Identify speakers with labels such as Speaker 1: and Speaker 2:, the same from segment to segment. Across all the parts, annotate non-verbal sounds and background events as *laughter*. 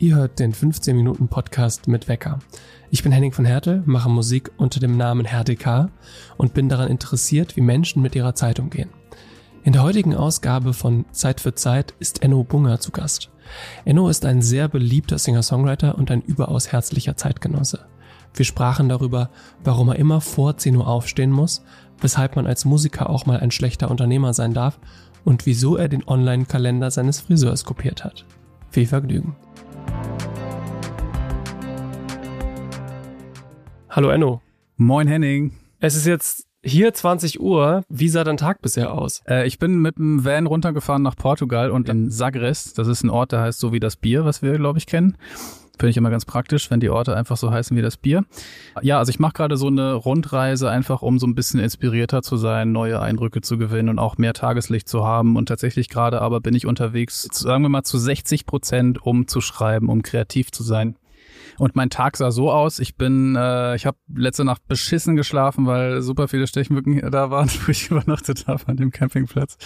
Speaker 1: Ihr hört den 15 Minuten Podcast mit Wecker. Ich bin Henning von Hertel, mache Musik unter dem Namen HerdK und bin daran interessiert, wie Menschen mit ihrer Zeit umgehen. In der heutigen Ausgabe von Zeit für Zeit ist Enno Bunger zu Gast. Enno ist ein sehr beliebter Singer-Songwriter und ein überaus herzlicher Zeitgenosse. Wir sprachen darüber, warum er immer vor 10 Uhr aufstehen muss, weshalb man als Musiker auch mal ein schlechter Unternehmer sein darf und wieso er den Online-Kalender seines Friseurs kopiert hat. Viel Vergnügen. Hallo Enno.
Speaker 2: Moin Henning.
Speaker 1: Es ist jetzt hier 20 Uhr. Wie sah dein Tag bisher aus?
Speaker 2: Äh, ich bin mit dem Van runtergefahren nach Portugal und in Sagres, das ist ein Ort, der heißt so wie das Bier, was wir, glaube ich, kennen. Finde ich immer ganz praktisch, wenn die Orte einfach so heißen wie das Bier. Ja, also ich mache gerade so eine Rundreise, einfach um so ein bisschen inspirierter zu sein, neue Eindrücke zu gewinnen und auch mehr Tageslicht zu haben. Und tatsächlich gerade aber bin ich unterwegs, sagen wir mal zu 60 Prozent, um zu schreiben, um kreativ zu sein. Und mein Tag sah so aus. Ich bin, äh, ich habe letzte Nacht beschissen geschlafen, weil super viele Stechmücken da waren, *laughs* wo ich übernachtet habe an dem Campingplatz.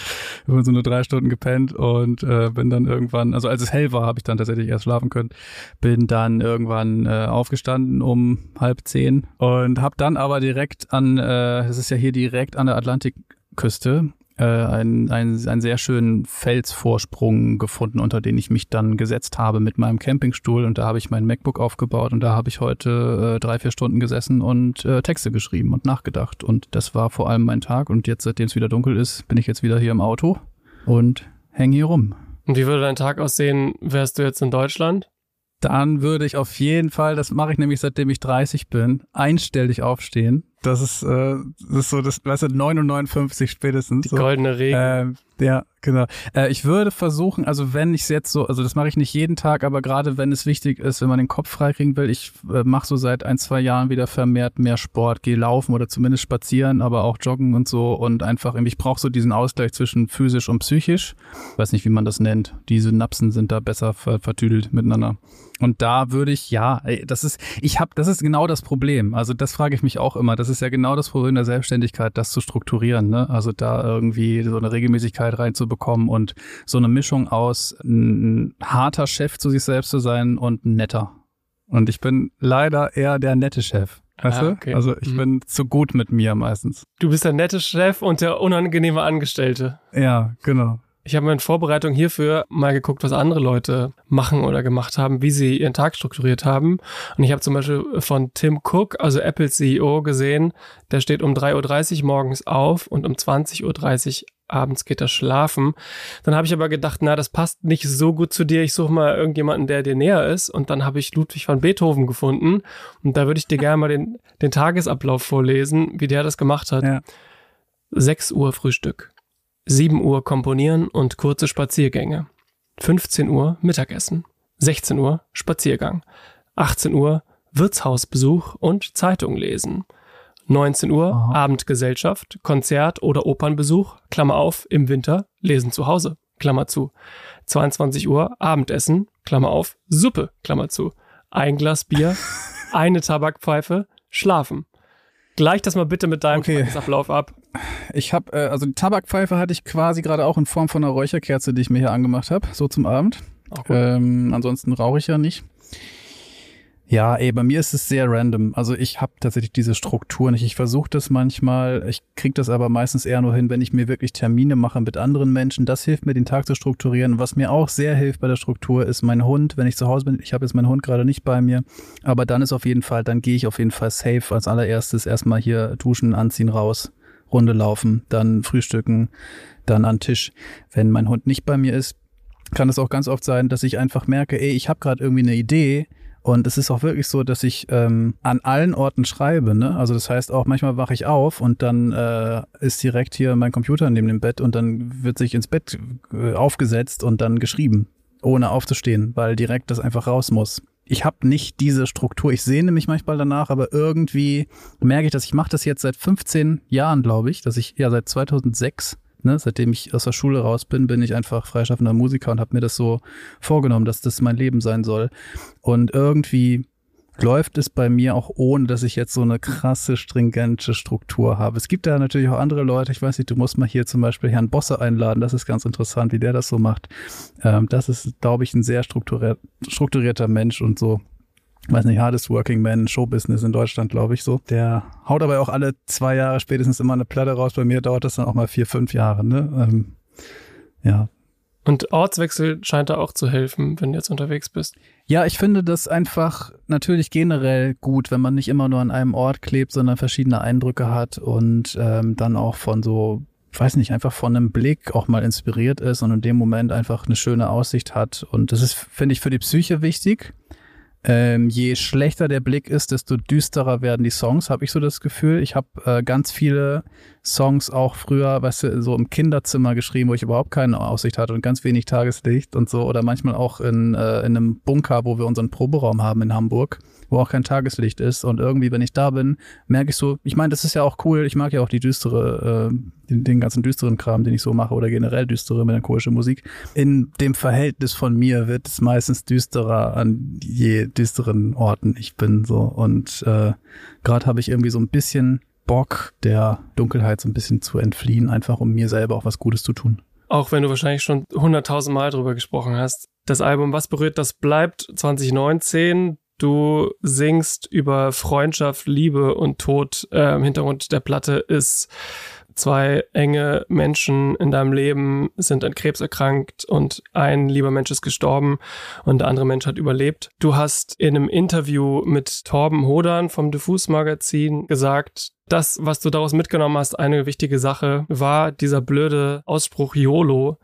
Speaker 2: Ich habe so nur drei Stunden gepennt und äh, bin dann irgendwann, also als es hell war, habe ich dann tatsächlich erst schlafen können. Bin dann irgendwann äh, aufgestanden um halb zehn und habe dann aber direkt an, äh, es ist ja hier direkt an der Atlantikküste, äh, einen, einen, einen sehr schönen Felsvorsprung gefunden, unter den ich mich dann gesetzt habe mit meinem Campingstuhl und da habe ich mein MacBook aufgebaut und da habe ich heute äh, drei, vier Stunden gesessen und äh, Texte geschrieben und nachgedacht und das war vor allem mein Tag und jetzt, seitdem es wieder dunkel ist, bin ich jetzt wieder hier im Auto und hänge hier rum.
Speaker 1: Und wie würde dein Tag aussehen, wärst du jetzt in Deutschland?
Speaker 2: Dann würde ich auf jeden Fall, das mache ich nämlich seitdem ich 30 bin, einstellig aufstehen das ist, äh, das ist so, das, weißt du, 9,59 spätestens.
Speaker 1: Die so. goldene Regel.
Speaker 2: Äh, ja, genau. Äh, ich würde versuchen, also wenn ich es jetzt so, also das mache ich nicht jeden Tag, aber gerade wenn es wichtig ist, wenn man den Kopf freikriegen will, ich äh, mache so seit ein, zwei Jahren wieder vermehrt mehr Sport, gehe laufen oder zumindest spazieren, aber auch joggen und so und einfach, ich brauche so diesen Ausgleich zwischen physisch und psychisch. Ich weiß nicht, wie man das nennt. Die Synapsen sind da besser vertüdelt miteinander. Und da würde ich, ja, das ist, ich habe, das ist genau das Problem. Also das frage ich mich auch immer. Das ist ja genau das Problem der Selbstständigkeit, das zu strukturieren. Ne? Also da irgendwie so eine Regelmäßigkeit reinzubekommen und so eine Mischung aus ein harter Chef zu sich selbst zu sein und netter. Und ich bin leider eher der nette Chef. Weißt ah, okay. du? Also ich mhm. bin zu gut mit mir meistens.
Speaker 1: Du bist der nette Chef und der unangenehme Angestellte.
Speaker 2: Ja, genau.
Speaker 1: Ich habe in Vorbereitung hierfür mal geguckt, was andere Leute machen oder gemacht haben, wie sie ihren Tag strukturiert haben. Und ich habe zum Beispiel von Tim Cook, also Apple CEO, gesehen, der steht um 3.30 Uhr morgens auf und um 20.30 Uhr abends geht er schlafen. Dann habe ich aber gedacht, na, das passt nicht so gut zu dir. Ich suche mal irgendjemanden, der dir näher ist. Und dann habe ich Ludwig van Beethoven gefunden. Und da würde ich dir gerne mal den, den Tagesablauf vorlesen, wie der das gemacht hat. Ja. 6 Uhr Frühstück. 7 Uhr komponieren und kurze Spaziergänge. 15 Uhr Mittagessen. 16 Uhr Spaziergang. 18 Uhr Wirtshausbesuch und Zeitung lesen. 19 Uhr Aha. Abendgesellschaft, Konzert oder Opernbesuch, Klammer auf, im Winter, lesen zu Hause, Klammer zu. 22 Uhr Abendessen, Klammer auf, Suppe, Klammer zu. Ein Glas Bier, *laughs* eine Tabakpfeife, schlafen. Gleich das mal bitte mit deinem okay. Tagesablauf ab.
Speaker 2: Ich habe, äh, also die Tabakpfeife hatte ich quasi gerade auch in Form von einer Räucherkerze, die ich mir hier angemacht habe, so zum Abend. Ähm, ansonsten rauche ich ja nicht. Ja, ey, bei mir ist es sehr random. Also ich habe tatsächlich diese Struktur nicht. Ich versuche das manchmal, ich kriege das aber meistens eher nur hin, wenn ich mir wirklich Termine mache mit anderen Menschen. Das hilft mir, den Tag zu strukturieren. Was mir auch sehr hilft bei der Struktur, ist mein Hund. Wenn ich zu Hause bin, ich habe jetzt meinen Hund gerade nicht bei mir, aber dann ist auf jeden Fall, dann gehe ich auf jeden Fall safe als allererstes erstmal hier duschen, anziehen, raus, Runde laufen, dann frühstücken, dann an Tisch. Wenn mein Hund nicht bei mir ist, kann es auch ganz oft sein, dass ich einfach merke, ey, ich habe gerade irgendwie eine Idee, und es ist auch wirklich so, dass ich ähm, an allen Orten schreibe. Ne? Also das heißt auch, manchmal wache ich auf und dann äh, ist direkt hier mein Computer neben dem Bett und dann wird sich ins Bett äh, aufgesetzt und dann geschrieben, ohne aufzustehen, weil direkt das einfach raus muss. Ich habe nicht diese Struktur. Ich sehne mich manchmal danach, aber irgendwie merke ich, dass ich mache das jetzt seit 15 Jahren, glaube ich, dass ich ja seit 2006 Ne, seitdem ich aus der Schule raus bin, bin ich einfach freischaffender Musiker und habe mir das so vorgenommen, dass das mein Leben sein soll. Und irgendwie läuft es bei mir auch ohne, dass ich jetzt so eine krasse, stringente Struktur habe. Es gibt da natürlich auch andere Leute, ich weiß nicht, du musst mal hier zum Beispiel Herrn Bosse einladen, das ist ganz interessant, wie der das so macht. Ähm, das ist, glaube ich, ein sehr strukturiert, strukturierter Mensch und so weiß nicht, hardest working man, Showbusiness in Deutschland, glaube ich so. Der haut aber auch alle zwei Jahre spätestens immer eine Platte raus. Bei mir dauert das dann auch mal vier, fünf Jahre, ne? Ähm, ja,
Speaker 1: und Ortswechsel scheint da auch zu helfen, wenn du jetzt unterwegs bist.
Speaker 2: Ja, ich finde das einfach natürlich generell gut, wenn man nicht immer nur an einem Ort klebt, sondern verschiedene Eindrücke hat und ähm, dann auch von so, weiß nicht, einfach von einem Blick auch mal inspiriert ist und in dem Moment einfach eine schöne Aussicht hat. Und das ist, finde ich, für die Psyche wichtig. Ähm, je schlechter der Blick ist, desto düsterer werden die Songs, habe ich so das Gefühl. Ich habe äh, ganz viele Songs auch früher, weißt du, so im Kinderzimmer geschrieben, wo ich überhaupt keine Aussicht hatte und ganz wenig Tageslicht und so. Oder manchmal auch in, äh, in einem Bunker, wo wir unseren Proberaum haben in Hamburg wo auch kein Tageslicht ist. Und irgendwie, wenn ich da bin, merke ich so, ich meine, das ist ja auch cool. Ich mag ja auch die düstere, äh, den, den ganzen düsteren Kram, den ich so mache oder generell düstere melancholische Musik. In dem Verhältnis von mir wird es meistens düsterer an je düsteren Orten ich bin so. Und äh, gerade habe ich irgendwie so ein bisschen Bock, der Dunkelheit so ein bisschen zu entfliehen, einfach um mir selber auch was Gutes zu tun.
Speaker 1: Auch wenn du wahrscheinlich schon hunderttausend Mal drüber gesprochen hast. Das Album Was berührt, das bleibt 2019. Du singst über Freundschaft, Liebe und Tod. Äh, Im Hintergrund der Platte ist zwei enge Menschen in deinem Leben sind an Krebs erkrankt und ein lieber Mensch ist gestorben und der andere Mensch hat überlebt. Du hast in einem Interview mit Torben Hodern vom Diffus Magazin gesagt, das, was du daraus mitgenommen hast, eine wichtige Sache war dieser blöde Ausspruch YOLO,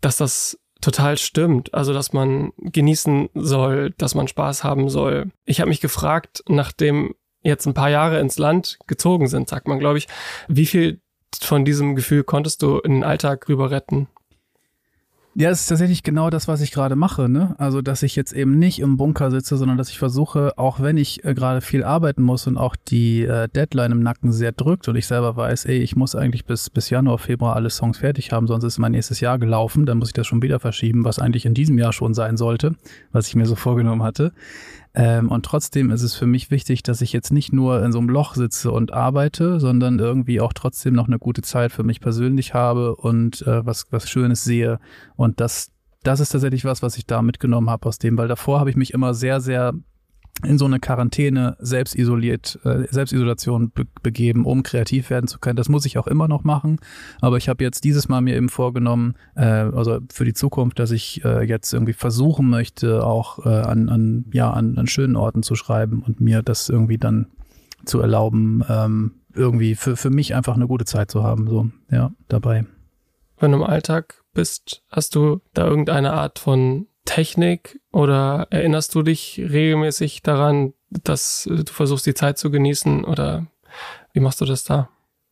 Speaker 1: dass das total stimmt. Also, dass man genießen soll, dass man Spaß haben soll. Ich habe mich gefragt, nachdem jetzt ein paar Jahre ins Land gezogen sind, sagt man, glaube ich, wie viel von diesem Gefühl konntest du in den Alltag rüber retten?
Speaker 2: Ja, es ist tatsächlich genau das, was ich gerade mache. Ne? Also, dass ich jetzt eben nicht im Bunker sitze, sondern dass ich versuche, auch wenn ich äh, gerade viel arbeiten muss und auch die äh, Deadline im Nacken sehr drückt und ich selber weiß, ey, ich muss eigentlich bis, bis Januar, Februar alle Songs fertig haben, sonst ist mein nächstes Jahr gelaufen, dann muss ich das schon wieder verschieben, was eigentlich in diesem Jahr schon sein sollte, was ich mir so vorgenommen hatte. Ähm, und trotzdem ist es für mich wichtig, dass ich jetzt nicht nur in so einem Loch sitze und arbeite, sondern irgendwie auch trotzdem noch eine gute Zeit für mich persönlich habe und äh, was, was Schönes sehe. Und das, das ist tatsächlich was, was ich da mitgenommen habe aus dem, weil davor habe ich mich immer sehr, sehr in so eine Quarantäne selbst isoliert, äh, Selbstisolation be begeben, um kreativ werden zu können. Das muss ich auch immer noch machen. Aber ich habe jetzt dieses Mal mir eben vorgenommen, äh, also für die Zukunft, dass ich äh, jetzt irgendwie versuchen möchte, auch äh, an, an, ja, an, an schönen Orten zu schreiben und mir das irgendwie dann zu erlauben, ähm, irgendwie für, für mich einfach eine gute Zeit zu haben, so, ja, dabei.
Speaker 1: Wenn du im Alltag bist, hast du da irgendeine Art von Technik oder erinnerst du dich regelmäßig daran, dass du versuchst, die Zeit zu genießen oder wie machst du das da?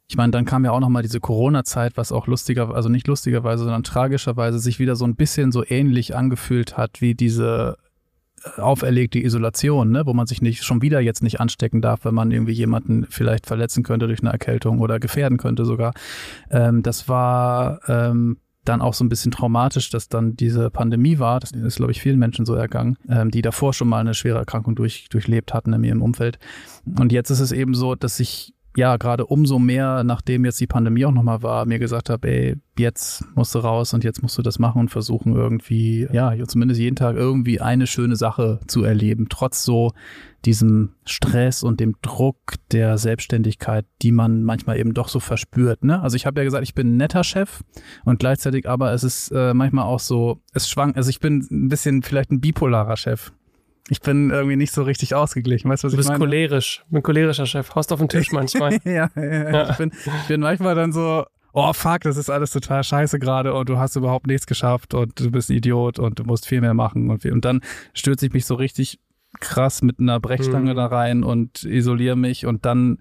Speaker 2: Ich meine, dann kam ja auch noch mal diese Corona-Zeit, was auch lustiger, also nicht lustigerweise, sondern tragischerweise sich wieder so ein bisschen so ähnlich angefühlt hat wie diese äh, auferlegte Isolation, ne, wo man sich nicht schon wieder jetzt nicht anstecken darf, wenn man irgendwie jemanden vielleicht verletzen könnte durch eine Erkältung oder gefährden könnte sogar. Ähm, das war ähm, dann auch so ein bisschen traumatisch, dass dann diese Pandemie war. Das ist, glaube ich, vielen Menschen so ergangen, ähm, die davor schon mal eine schwere Erkrankung durch, durchlebt hatten in ihrem Umfeld. Und jetzt ist es eben so, dass ich ja gerade umso mehr, nachdem jetzt die Pandemie auch nochmal war, mir gesagt habe, ey, jetzt musst du raus und jetzt musst du das machen und versuchen irgendwie, ja, zumindest jeden Tag irgendwie eine schöne Sache zu erleben, trotz so diesem Stress und dem Druck der Selbstständigkeit, die man manchmal eben doch so verspürt. Ne? Also ich habe ja gesagt, ich bin ein netter Chef und gleichzeitig aber es ist äh, manchmal auch so, es schwankt, also ich bin ein bisschen vielleicht ein bipolarer Chef. Ich bin irgendwie nicht so richtig ausgeglichen. Weißt du, was
Speaker 1: du
Speaker 2: bist
Speaker 1: ich meine? cholerisch. Ich bin cholerischer Chef. Haust auf den Tisch *laughs* manchmal.
Speaker 2: ja, ja, ja. Ich, bin, ich bin manchmal dann so, oh fuck, das ist alles total scheiße gerade und du hast überhaupt nichts geschafft und du bist ein Idiot und du musst viel mehr machen und, viel. und dann stürze ich mich so richtig krass mit einer Brechstange mhm. da rein und isoliere mich und dann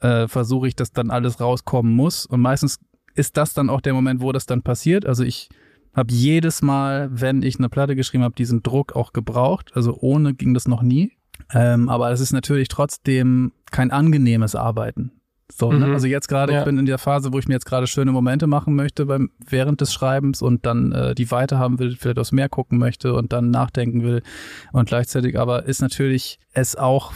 Speaker 2: äh, versuche ich, dass dann alles rauskommen muss. Und meistens ist das dann auch der Moment, wo das dann passiert. Also ich habe jedes Mal, wenn ich eine Platte geschrieben habe, diesen Druck auch gebraucht. Also ohne ging das noch nie. Ähm, aber es ist natürlich trotzdem kein angenehmes Arbeiten. So, ne? mhm. ne? Also jetzt gerade, ja. ich bin in der Phase, wo ich mir jetzt gerade schöne Momente machen möchte beim, während des Schreibens und dann äh, die weiter haben will, vielleicht aufs Meer gucken möchte und dann nachdenken will. Und gleichzeitig aber ist natürlich es auch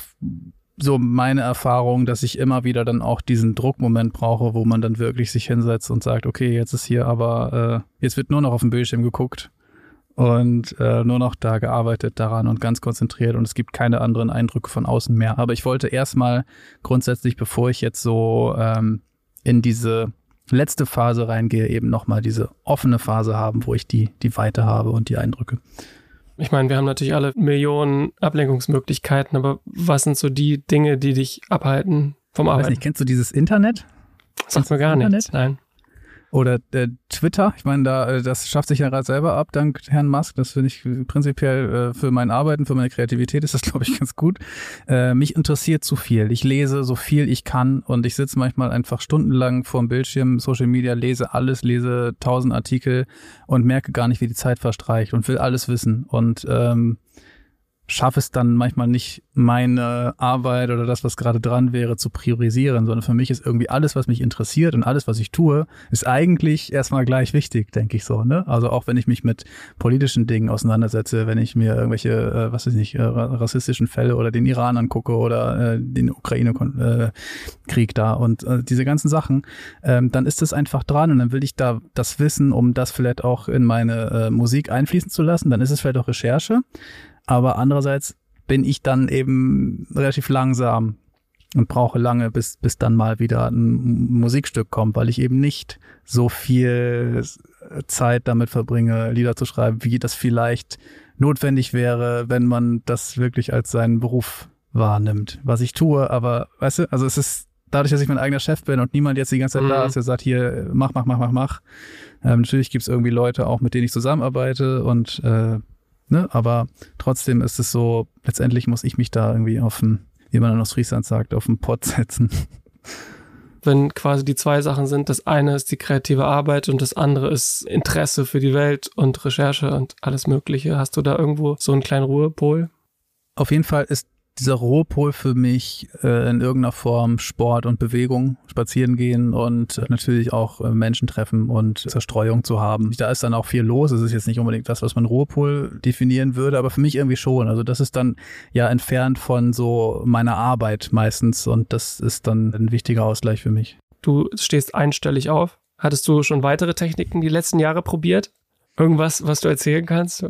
Speaker 2: so meine Erfahrung, dass ich immer wieder dann auch diesen Druckmoment brauche, wo man dann wirklich sich hinsetzt und sagt, okay, jetzt ist hier aber, äh, jetzt wird nur noch auf dem Bildschirm geguckt und äh, nur noch da gearbeitet daran und ganz konzentriert und es gibt keine anderen Eindrücke von außen mehr. Aber ich wollte erstmal grundsätzlich, bevor ich jetzt so ähm, in diese letzte Phase reingehe, eben nochmal diese offene Phase haben, wo ich die, die Weite habe und die Eindrücke.
Speaker 1: Ich meine, wir haben natürlich alle Millionen Ablenkungsmöglichkeiten, aber was sind so die Dinge, die dich abhalten vom Arbeiten? Ich weiß
Speaker 2: nicht, kennst du dieses Internet?
Speaker 1: Sagt mir gar Internet? nichts, nein.
Speaker 2: Oder äh, Twitter, ich meine, da äh, das schafft sich ja gerade selber ab, dank Herrn Musk. Das finde ich prinzipiell äh, für mein Arbeiten, für meine Kreativität ist das, *laughs* glaube ich, ganz gut. Äh, mich interessiert zu viel. Ich lese so viel ich kann und ich sitze manchmal einfach stundenlang vor dem Bildschirm, Social Media, lese alles, lese tausend Artikel und merke gar nicht, wie die Zeit verstreicht und will alles wissen. Und ähm, schaffe es dann manchmal nicht, meine Arbeit oder das, was gerade dran wäre, zu priorisieren, sondern für mich ist irgendwie alles, was mich interessiert und alles, was ich tue, ist eigentlich erstmal gleich wichtig, denke ich so. Ne? Also auch wenn ich mich mit politischen Dingen auseinandersetze, wenn ich mir irgendwelche, äh, was weiß ich nicht, äh, rassistischen Fälle oder den Iran angucke oder äh, den Ukraine-Krieg da und äh, diese ganzen Sachen, ähm, dann ist es einfach dran und dann will ich da das wissen, um das vielleicht auch in meine äh, Musik einfließen zu lassen. Dann ist es vielleicht auch Recherche. Aber andererseits bin ich dann eben relativ langsam und brauche lange, bis, bis dann mal wieder ein Musikstück kommt, weil ich eben nicht so viel Zeit damit verbringe, Lieder zu schreiben, wie das vielleicht notwendig wäre, wenn man das wirklich als seinen Beruf wahrnimmt, was ich tue. Aber weißt du, also es ist dadurch, dass ich mein eigener Chef bin und niemand jetzt die ganze Zeit mhm. da ist, der sagt, hier, mach, mach, mach, mach, mach. Ähm, natürlich gibt's irgendwie Leute auch, mit denen ich zusammenarbeite und äh, Ne? Aber trotzdem ist es so, letztendlich muss ich mich da irgendwie auf dem, wie man dann aus Friesland sagt, auf den Pott setzen. *laughs*
Speaker 1: Wenn quasi die zwei Sachen sind, das eine ist die kreative Arbeit und das andere ist Interesse für die Welt und Recherche und alles Mögliche. Hast du da irgendwo so einen kleinen Ruhepol?
Speaker 2: Auf jeden Fall ist dieser Ruhepol für mich äh, in irgendeiner Form Sport und Bewegung, spazieren gehen und äh, natürlich auch äh, Menschen treffen und Zerstreuung zu haben. Da ist dann auch viel los. Es ist jetzt nicht unbedingt das, was man Ruhepol definieren würde, aber für mich irgendwie schon. Also das ist dann ja entfernt von so meiner Arbeit meistens und das ist dann ein wichtiger Ausgleich für mich.
Speaker 1: Du stehst einstellig auf. Hattest du schon weitere Techniken die letzten Jahre probiert? Irgendwas, was du erzählen kannst?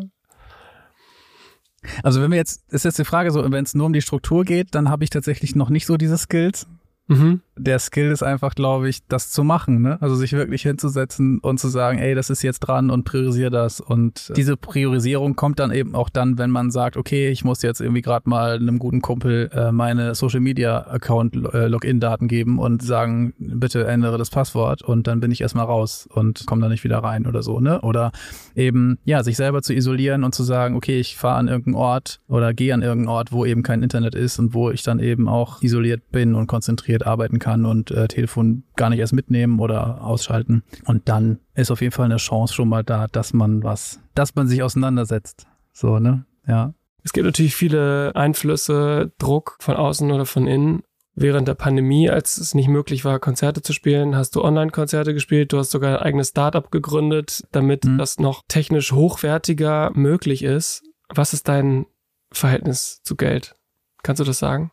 Speaker 2: Also wenn wir jetzt, ist jetzt die Frage so, wenn es nur um die Struktur geht, dann habe ich tatsächlich noch nicht so diese Skills. Mhm. Der Skill ist einfach, glaube ich, das zu machen, ne? Also sich wirklich hinzusetzen und zu sagen, ey, das ist jetzt dran und priorisiere das. Und diese Priorisierung kommt dann eben auch dann, wenn man sagt, okay, ich muss jetzt irgendwie gerade mal einem guten Kumpel äh, meine Social Media Account äh, Login-Daten geben und sagen, bitte ändere das Passwort und dann bin ich erstmal raus und komme da nicht wieder rein oder so, ne? Oder eben, ja, sich selber zu isolieren und zu sagen, okay, ich fahre an irgendeinen Ort oder gehe an irgendeinen Ort, wo eben kein Internet ist und wo ich dann eben auch isoliert bin und konzentriert konzentriert arbeiten kann und äh, Telefon gar nicht erst mitnehmen oder ausschalten. Und dann ist auf jeden Fall eine Chance schon mal da, dass man was, dass man sich auseinandersetzt. So, ne? Ja.
Speaker 1: Es gibt natürlich viele Einflüsse, Druck von außen oder von innen. Während der Pandemie, als es nicht möglich war, Konzerte zu spielen, hast du Online-Konzerte gespielt. Du hast sogar ein eigenes Startup gegründet, damit mhm. das noch technisch hochwertiger möglich ist. Was ist dein Verhältnis zu Geld? Kannst du das sagen?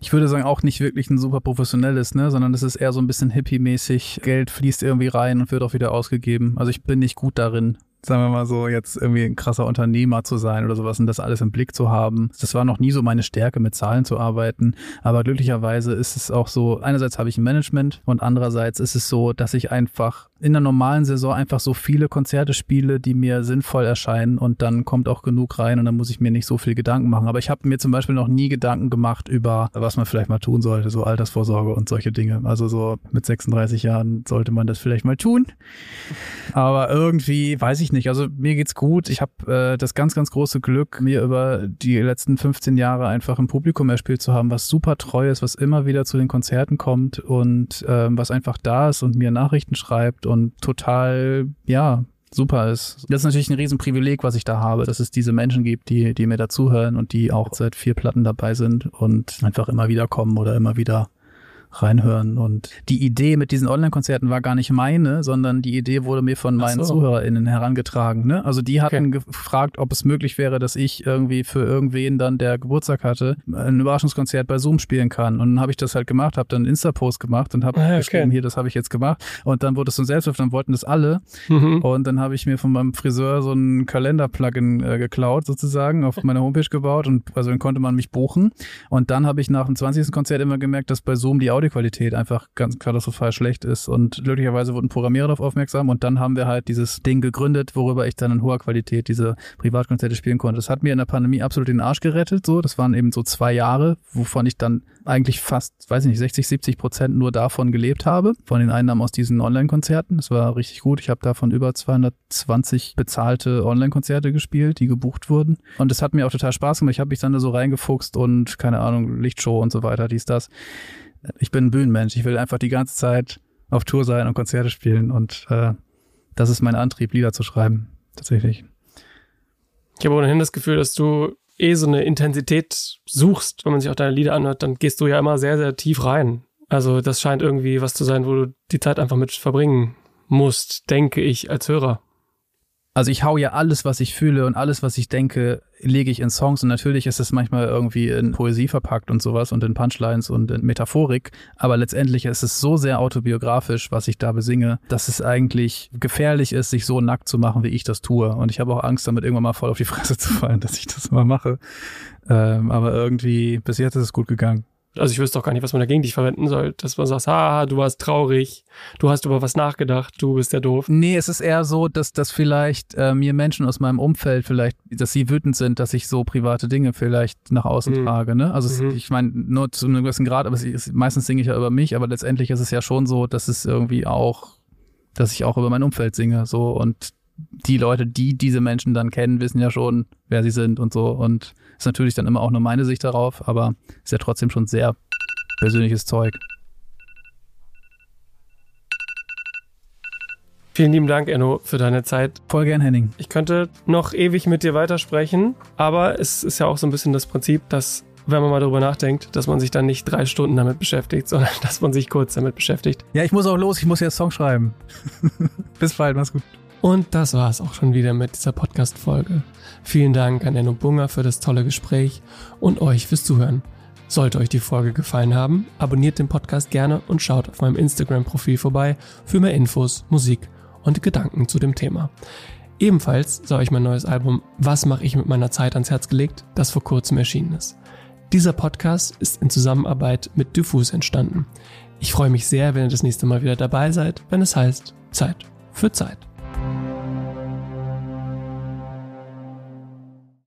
Speaker 2: Ich würde sagen, auch nicht wirklich ein super professionelles, ne, sondern es ist eher so ein bisschen hippie-mäßig. Geld fließt irgendwie rein und wird auch wieder ausgegeben. Also ich bin nicht gut darin, sagen wir mal so, jetzt irgendwie ein krasser Unternehmer zu sein oder sowas und das alles im Blick zu haben. Das war noch nie so meine Stärke, mit Zahlen zu arbeiten. Aber glücklicherweise ist es auch so, einerseits habe ich ein Management und andererseits ist es so, dass ich einfach in der normalen Saison einfach so viele Konzerte spiele, die mir sinnvoll erscheinen und dann kommt auch genug rein und dann muss ich mir nicht so viel Gedanken machen. Aber ich habe mir zum Beispiel noch nie Gedanken gemacht über, was man vielleicht mal tun sollte, so Altersvorsorge und solche Dinge. Also so mit 36 Jahren sollte man das vielleicht mal tun. Aber irgendwie weiß ich nicht. Also mir geht's gut. Ich habe äh, das ganz, ganz große Glück, mir über die letzten 15 Jahre einfach ein Publikum erspielt zu haben, was super treu ist, was immer wieder zu den Konzerten kommt und ähm, was einfach da ist und mir Nachrichten schreibt und total, ja, super ist. Das ist natürlich ein Riesenprivileg, was ich da habe, dass es diese Menschen gibt, die, die mir dazuhören und die auch seit vier Platten dabei sind und einfach immer wieder kommen oder immer wieder reinhören. Und die Idee mit diesen Online-Konzerten war gar nicht meine, sondern die Idee wurde mir von meinen so. ZuhörerInnen herangetragen. Ne? Also die hatten okay. gefragt, ob es möglich wäre, dass ich irgendwie für irgendwen dann, der Geburtstag hatte, ein Überraschungskonzert bei Zoom spielen kann. Und dann habe ich das halt gemacht, habe dann einen Insta-Post gemacht und habe ah, okay. geschrieben, hier, das habe ich jetzt gemacht. Und dann wurde es so ein Selbstläufer, dann wollten das alle. Mhm. Und dann habe ich mir von meinem Friseur so ein Kalender-Plugin äh, geklaut sozusagen, auf meiner Homepage gebaut und also dann konnte man mich buchen. Und dann habe ich nach dem 20. Konzert immer gemerkt, dass bei Zoom die Audioqualität einfach ganz katastrophal schlecht ist. Und glücklicherweise wurden Programmierer darauf aufmerksam und dann haben wir halt dieses Ding gegründet, worüber ich dann in hoher Qualität diese Privatkonzerte spielen konnte. Das hat mir in der Pandemie absolut den Arsch gerettet. So, das waren eben so zwei Jahre, wovon ich dann eigentlich fast, weiß ich nicht, 60, 70 Prozent nur davon gelebt habe, von den Einnahmen aus diesen Online-Konzerten. Das war richtig gut. Ich habe davon über 220 bezahlte Online-Konzerte gespielt, die gebucht wurden. Und das hat mir auch total Spaß gemacht. Ich habe mich dann da so reingefuchst und keine Ahnung, Lichtshow und so weiter, dies, das ich bin ein Bühnenmensch. Ich will einfach die ganze Zeit auf Tour sein und Konzerte spielen und äh, das ist mein Antrieb, Lieder zu schreiben, tatsächlich.
Speaker 1: Ich habe ohnehin das Gefühl, dass du eh so eine Intensität suchst, wenn man sich auch deine Lieder anhört, dann gehst du ja immer sehr, sehr tief rein. Also das scheint irgendwie was zu sein, wo du die Zeit einfach mit verbringen musst, denke ich, als Hörer.
Speaker 2: Also ich hau ja alles, was ich fühle und alles, was ich denke, lege ich in Songs und natürlich ist es manchmal irgendwie in Poesie verpackt und sowas und in Punchlines und in Metaphorik, aber letztendlich ist es so sehr autobiografisch, was ich da besinge, dass es eigentlich gefährlich ist, sich so nackt zu machen, wie ich das tue und ich habe auch Angst damit irgendwann mal voll auf die Fresse zu fallen, *laughs* dass ich das mal mache, ähm, aber irgendwie bis jetzt ist es gut gegangen.
Speaker 1: Also ich wüsste auch gar nicht, was man dagegen dich verwenden soll. Dass man sagt, ah, du warst traurig, du hast über was nachgedacht, du bist ja doof.
Speaker 2: Nee, es ist eher so, dass, dass vielleicht äh, mir Menschen aus meinem Umfeld vielleicht, dass sie wütend sind, dass ich so private Dinge vielleicht nach außen mhm. trage. Ne? Also mhm. es, ich meine, nur zu einem gewissen Grad, aber es, meistens singe ich ja über mich, aber letztendlich ist es ja schon so, dass es irgendwie auch, dass ich auch über mein Umfeld singe. So und die Leute, die diese Menschen dann kennen, wissen ja schon, wer sie sind und so. Und ist natürlich dann immer auch nur meine Sicht darauf, aber ist ja trotzdem schon sehr persönliches Zeug.
Speaker 1: Vielen lieben Dank, Enno, für deine Zeit.
Speaker 2: Voll gern, Henning.
Speaker 1: Ich könnte noch ewig mit dir weitersprechen, aber es ist ja auch so ein bisschen das Prinzip, dass, wenn man mal darüber nachdenkt, dass man sich dann nicht drei Stunden damit beschäftigt, *laughs* sondern dass man sich kurz damit beschäftigt.
Speaker 2: Ja, ich muss auch los, ich muss jetzt Song schreiben. *laughs* Bis bald, mach's gut.
Speaker 1: Und das war es auch schon wieder mit dieser Podcast-Folge. Vielen Dank an Enno Bunger für das tolle Gespräch und euch fürs Zuhören. Sollte euch die Folge gefallen haben, abonniert den Podcast gerne und schaut auf meinem Instagram-Profil vorbei für mehr Infos, Musik und Gedanken zu dem Thema. Ebenfalls sei euch mein neues Album Was mache ich mit meiner Zeit ans Herz gelegt, das vor kurzem erschienen ist. Dieser Podcast ist in Zusammenarbeit mit Diffus entstanden. Ich freue mich sehr, wenn ihr das nächste Mal wieder dabei seid, wenn es heißt Zeit für Zeit.